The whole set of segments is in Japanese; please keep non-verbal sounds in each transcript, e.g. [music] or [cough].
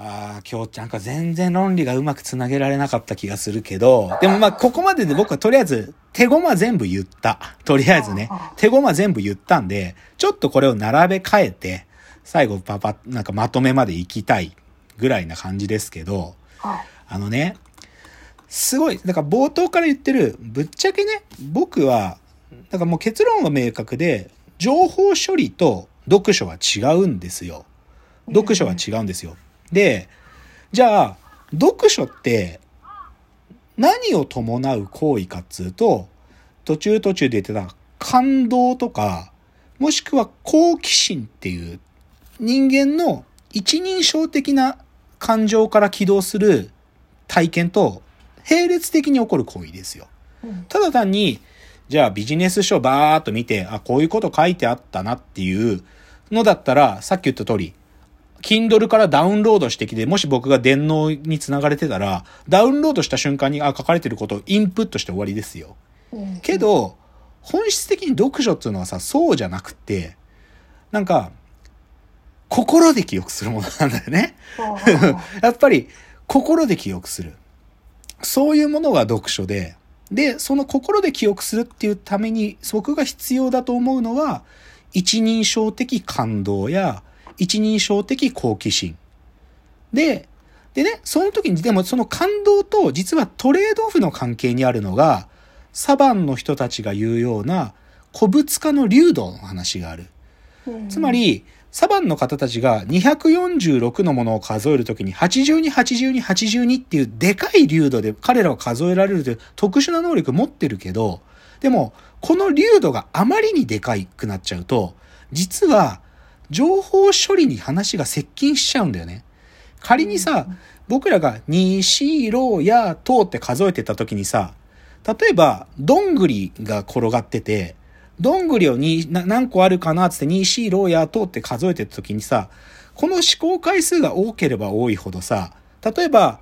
ああ、今日なんか全然論理がうまくつなげられなかった気がするけど、でもまあここまでで僕はとりあえず手駒全部言った。とりあえずね、手駒全部言ったんで、ちょっとこれを並べ替えて、最後パパ、なんかまとめまで行きたいぐらいな感じですけど、はい。あのね、すごい、だから冒頭から言ってる、ぶっちゃけね、僕は、だからもう結論が明確で、情報処理と読書は違うんですよ。読書は違うんですよ。で、じゃあ、読書って何を伴う行為かっつうと、途中途中で言ってた感動とか、もしくは好奇心っていう人間の一人称的な感情から起動する体験と並列的に起こる行為ですよ。うんただ単に、じゃあビジネス書バーっと見て、あ、こういうこと書いてあったなっていうのだったら、さっき言った通り、Kindle からダウンロードしてきて、もし僕が電脳につながれてたら、ダウンロードした瞬間に、あ、書かれてることをインプットして終わりですよ。うんけど、本質的に読書っていうのはさ、そうじゃなくて、なんか、心で記憶するものなんだよね。[laughs] やっぱり心で記憶する。そういうものが読書で、で、その心で記憶するっていうために僕が必要だと思うのは、一人称的感動や一人称的好奇心。で、でね、その時に、でもその感動と実はトレードオフの関係にあるのが、サバンの人たちが言うような古物化の流動の話がある。うんつま、り、サバンの方たちが246のものを数えるときに82、82、82っていうでかい流度で彼らは数えられるという特殊な能力持ってるけど、でも、この流度があまりにでかいくなっちゃうと、実は、情報処理に話が接近しちゃうんだよね。仮にさ、僕らが、にしろやとって数えてた時にさ、例えば、どんぐりが転がってて、どんぐりをにな何個あるかなっつって、にしろやとって数えてた時にさ、この思考回数が多ければ多いほどさ、例えば、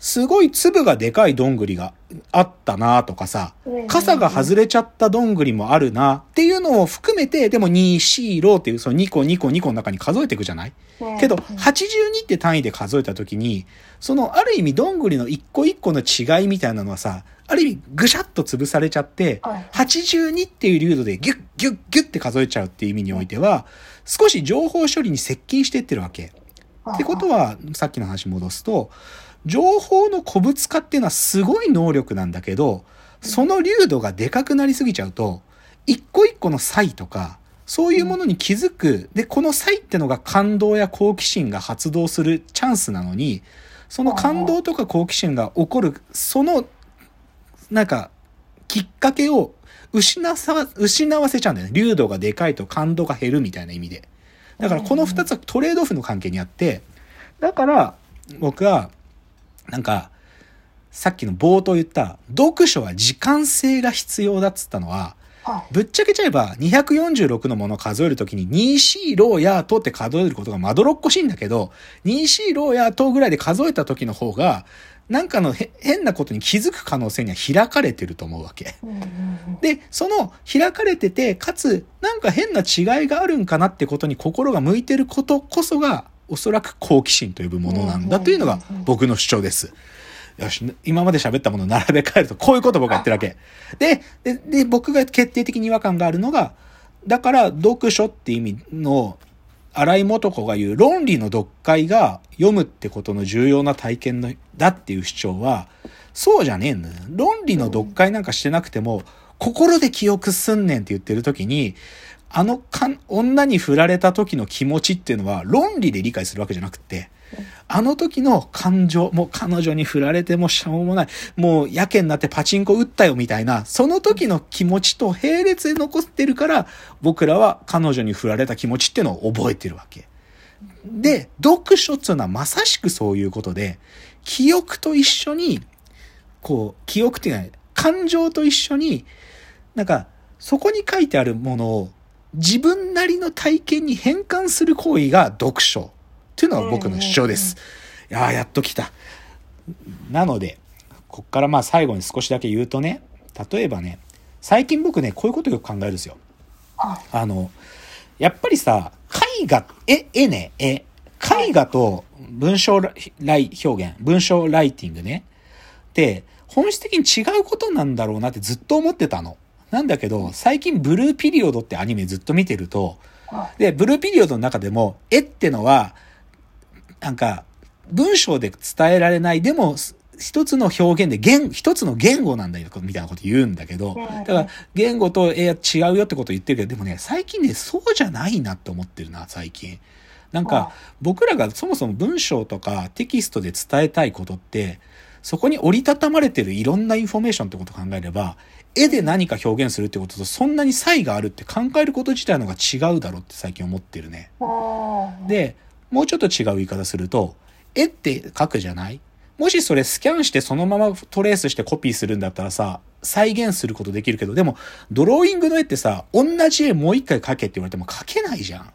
すごい粒がでかいどんぐりがあったなとかさ、傘が外れちゃったどんぐりもあるなっていうのを含めて、でも2、4、ロっていうその2個2個2個の中に数えていくじゃない？けど、82って単位で数えたときに、そのある意味どんぐりの一個一個の違いみたいなのはさ、ある意味ぐしゃっと潰されちゃって、はい。82っていう流度でギュッギュッギュッって数えちゃうっていう意味においては、少し情報処理に接近していってるわけ。ってことは、さっきの話戻すと、情報の古物化っていうのはすごい能力なんだけど、その流度がでかくなりすぎちゃうと、一個一個の差異とか、そういうものに気づく。で、この差異ってのが感動や好奇心が発動するチャンスなのに、その感動とか好奇心が起こる、その、なんか、きっかけを失わ、失わせちゃうんだよね。流度がでかいと感動が減るみたいな意味で。だからこの二つはトレードオフの関係にあって、だから僕は、なんか、さっきの冒頭言った、読書は時間性が必要だっつったのは、はい。ぶっちゃけちゃえば246のものを数えるときに2、4、ローやとって数えることがまどろっこしいんだけど、2、4、ローやとぐらいで数えた時の方が、なんかのへ変なことに気づく可能性には開かれてると思うわけ。で、その開かれてて、かつ、なんか変な違いがあるんかなってことに心が向いてることこそが、おそらく好奇心と呼ぶものなんだというのが僕の主張です。よし、今まで喋ったものを並べ替えると、こういうことを僕は言ってるわけ。で、で、で、僕が決定的に違和感があるのが、だから読書って意味の、荒井素子が言う論理の読解が読むってことの重要な体験のだっていう主張は、そうじゃねえんだよ。論理の読解なんかしてなくても、心で記憶すんねんって言ってる時に、あのか女に振られた時の気持ちっていうのは論理で理解するわけじゃなくて、あの時の感情、もう彼女に振られてもしょうもない、もうやけになってパチンコ打ったよみたいな、その時の気持ちと並列で残ってるから、僕らは彼女に振られた気持ちっていうのを覚えてるわけ。で、読書っていうのはまさしくそういうことで、記憶と一緒に、こう、記憶っていうのは、感情と一緒に、なんか、そこに書いてあるものを自分なりの体験に変換する行為が読書。っていうのが僕の主張です。いやーやっと来た。なので、こっからまあ最後に少しだけ言うとね、例えばね、最近僕ね、こういうことよく考えるんですよ。はい。あの、やっぱりさ、絵画、絵、絵ね、絵。絵画と文章ライ表現、文章ライティングね。って、本質的に違うことなんだろうなってずっと思ってたの。なんだけど、最近ブルーピリオドってアニメずっと見てると、で、ブルーピリオドの中でも、絵ってのは、なんか、文章で伝えられない、でも、一つの表現で言、一つの言語なんだよ、みたいなこと言うんだけど、だから、言語と絵は違うよってこと言ってるけど、でもね、最近ね、そうじゃないなって思ってるな、最近。なんか、僕らがそもそも文章とかテキストで伝えたいことって、そこに折りたたまれてるいろんなインフォメーションってことを考えれば、絵で何か表現するってこととそんなに差異があるって考えること自体のが違うだろうって最近思ってるね。で、もうちょっと違う言い方すると、絵って描くじゃない？もしそれスキャンしてそのままトレースしてコピーするんだったらさ、再現することできるけど、でも、ドローイングの絵ってさ、同じ絵もう一回描けって言われても描けないじゃん。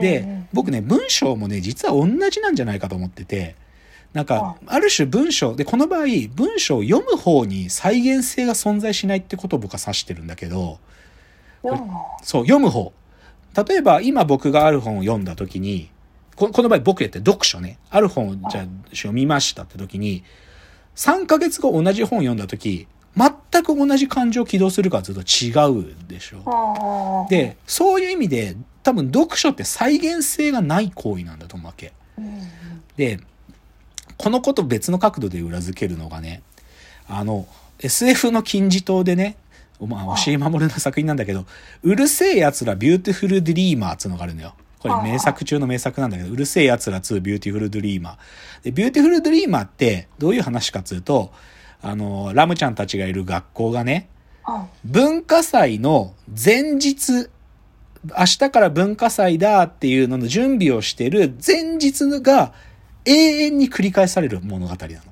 で、僕ね、文章もね、実は同じなんじゃないかと思ってて、なんか、あ。る種文章、で、この場合、文章を読む方に再現性が存在しないってことを僕は指してるんだけど、そう、読む方。例えば、今僕がある本を読んだ時に、ここの場合僕やって読書ね。ある本をじゃあ読みましたって時に、3ヶ月後同じ本読んだ時、全く同じ感情を起動するかずっと違うでしょ。で、そういう意味で、多分読書って再現性がない行為なんだと思うわけ。で、このこと別の角度で裏付けるのがね、あの、SF の金字塔でね、まあ、押井守の作品なんだけど、うる星やつらビューティフルドリーマーっていうのがあるのよ。これ名作中の名作なんだけど、うる星やつら2ビューティフルドリーマー。で、ビューティフルドリーマーってどういう話かっていうと、あの、ラムちゃんたちがいる学校がね、文化祭の前日、明日から文化祭だっていうのの準備をしてる前日が永遠に繰り返される物語なの。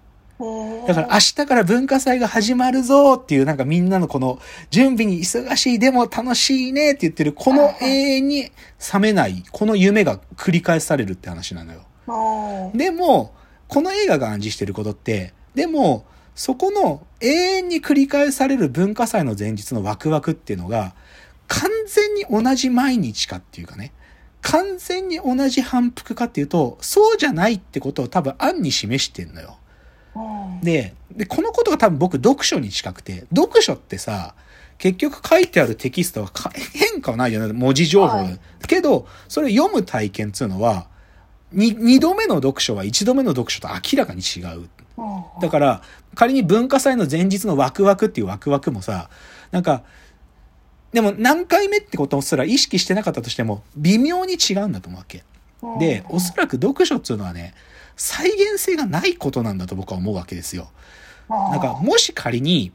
だから明日から文化祭が始まるぞっていうなんかみんなのこの準備に忙しいでも楽しいねって言ってるこの永遠に冷めないこの夢が繰り返されるって話なのよ。でも、この映画が暗示してることって、でも、そこの永遠に繰り返される文化祭の前日のワクワクっていうのが完全に同じ毎日かっていうかね、完全に同じ反復かっていうと、そうじゃないってことを多分暗に示してんのよ。で、で、このことが多分僕読書に近くて、読書ってさ、結局書いてあるテキストはか変化はないじゃない文字情報、はい。けど、それ読む体験っていうのは、に二度目の読書は一度目の読書と明らかに違う。だから、仮に文化祭の前日のワクワクっていうワクワクもさ、なんか、でも何回目ってことすら意識してなかったとしても、微妙に違うんだと思うわけ。で、おそらく読書っていうのはね、再現性がないことなんだと僕は思うわけですよ。なんか、もし仮に、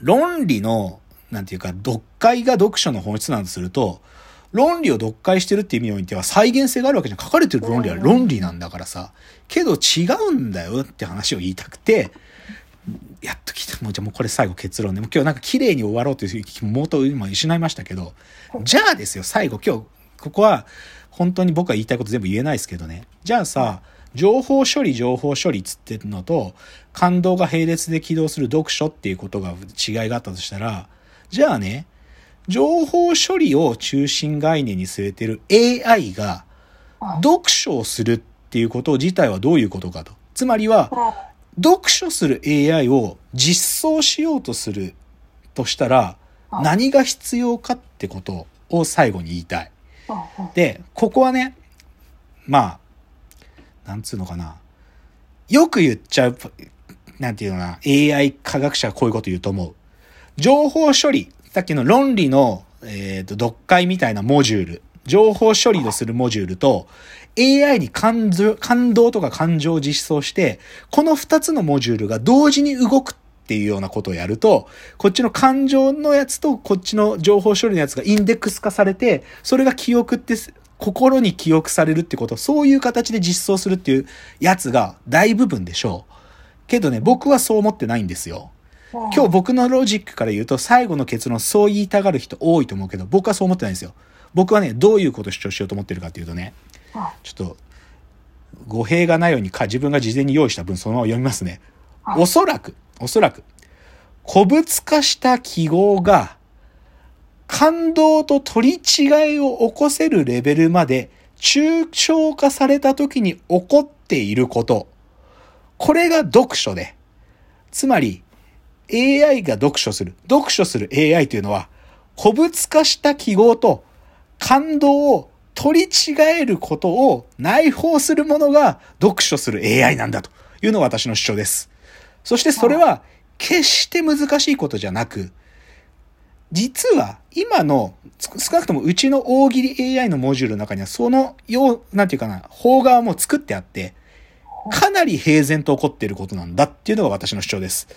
論理の、なんていうか、読解が読書の本質なんとすると、論理を読解してるっていう意味においては再現性があるわけじゃん。書かれてる論理は論理なんだからさ。けど違うんだよって話を言いたくて、やっと来た。もうじゃあもうこれ最後結論で。もう今日なんか綺麗に終わろうという気もと今失いましたけど、じゃあですよ、最後今日、ここは本当に僕が言いたいこと全部言えないですけどね。じゃあさ、情報処理、情報処理っつってるのと、感動が並列で起動する読書っていうことが違いがあったとしたら、じゃあね、情報処理を中心概念に据えてる AI が読書をするっていうこと自体はどういうことかと。つまりは、読書する AI を実装しようとするとしたら、何が必要かってことを最後に言いたい。で、ここはね、まあ、なんつうのかな。よく言っちゃう、なんていうのかな、AI 科学者がこういうこと言うと思う。情報処理、さっきの論理の、えっ、と、読解みたいなモジュール、情報処理をするモジュールと、AI に感、感動とか感情を実装して、この二つのモジュールが同時に動くっていうようなことをやると、こっちの感情のやつとこっちの情報処理のやつがインデックス化されて、それが記憶って、心に記憶されるってこと、そういう形で実装するっていうやつが大部分でしょう。けどね、僕はそう思ってないんですよ。今日僕のロジックから言うと最後の結論そう言いたがる人多いと思うけど僕はそう思ってないんですよ。僕はね、どういうことを主張しようと思ってるかっていうとね、ちょっと語弊がないようにか自分が事前に用意した文そのまま読みますね。おそらく、おそらく、古物化した記号が感動と取り違いを起こせるレベルまで抽象化された時に起こっていること。これが読書で。つまり、AI が読書する。読書する AI というのは、古物化した記号と感動を取り違えることを内包するものが読書する AI なんだというのが私の主張です。そしてそれは決して難しいことじゃなく、実は今の少なくともうちの大喜利 AI のモジュールの中にはそのよう、なんていうかな、方側も作ってあって、かなり平然と起こっていることなんだっていうのが私の主張です。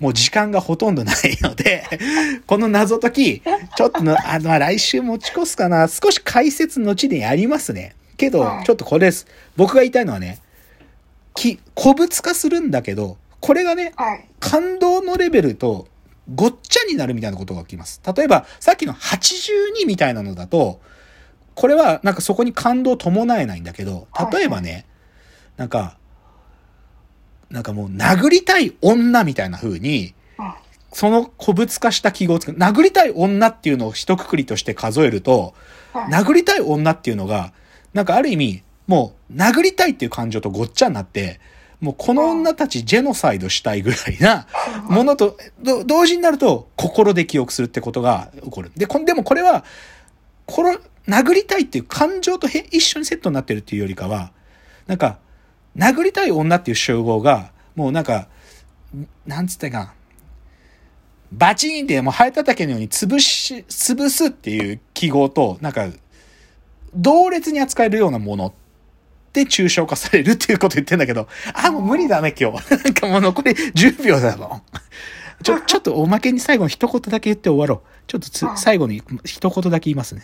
もう時間がほとんどないので [laughs] この謎解き、ちょっとの、あの、来週持ち越すかな。少し解説後でやりますね。けど、ちょっとこれです。僕が言いたいのはね、き、古物化するんだけど、これがね、感動のレベルとごっちゃになるみたいなことが起きます。例えば、さっきの82みたいなのだと、これはなんかそこに感動を伴えないんだけど、例えばね、なんか、なんかもう殴りたい女みたいな風に、その古物化した記号を作る。殴りたい女っていうのを一括りとして数えると、殴りたい女っていうのが、なんかある意味、もう殴りたいっていう感情とごっちゃになって、もうこの女たちジェノサイドしたいぐらいなものと、同時になると心で記憶するってことが起こる。で、でもこれは、この殴りたいっていう感情と一緒にセットになってるっていうよりかは、なんか、殴りたい女っていう集合が、もうなんか、なんつってかバチーンってもうハエ叩けのように潰し、潰すっていう記号と、なんか、同列に扱えるようなものって抽象化されるっていうこと言ってんだけど、あ、もう無理だね、今日。[laughs] なんかもう残り10秒だもん。ちょ、ちょっとおまけに最後に一言だけ言って終わろう。ちょっとつ、最後に一言だけ言いますね。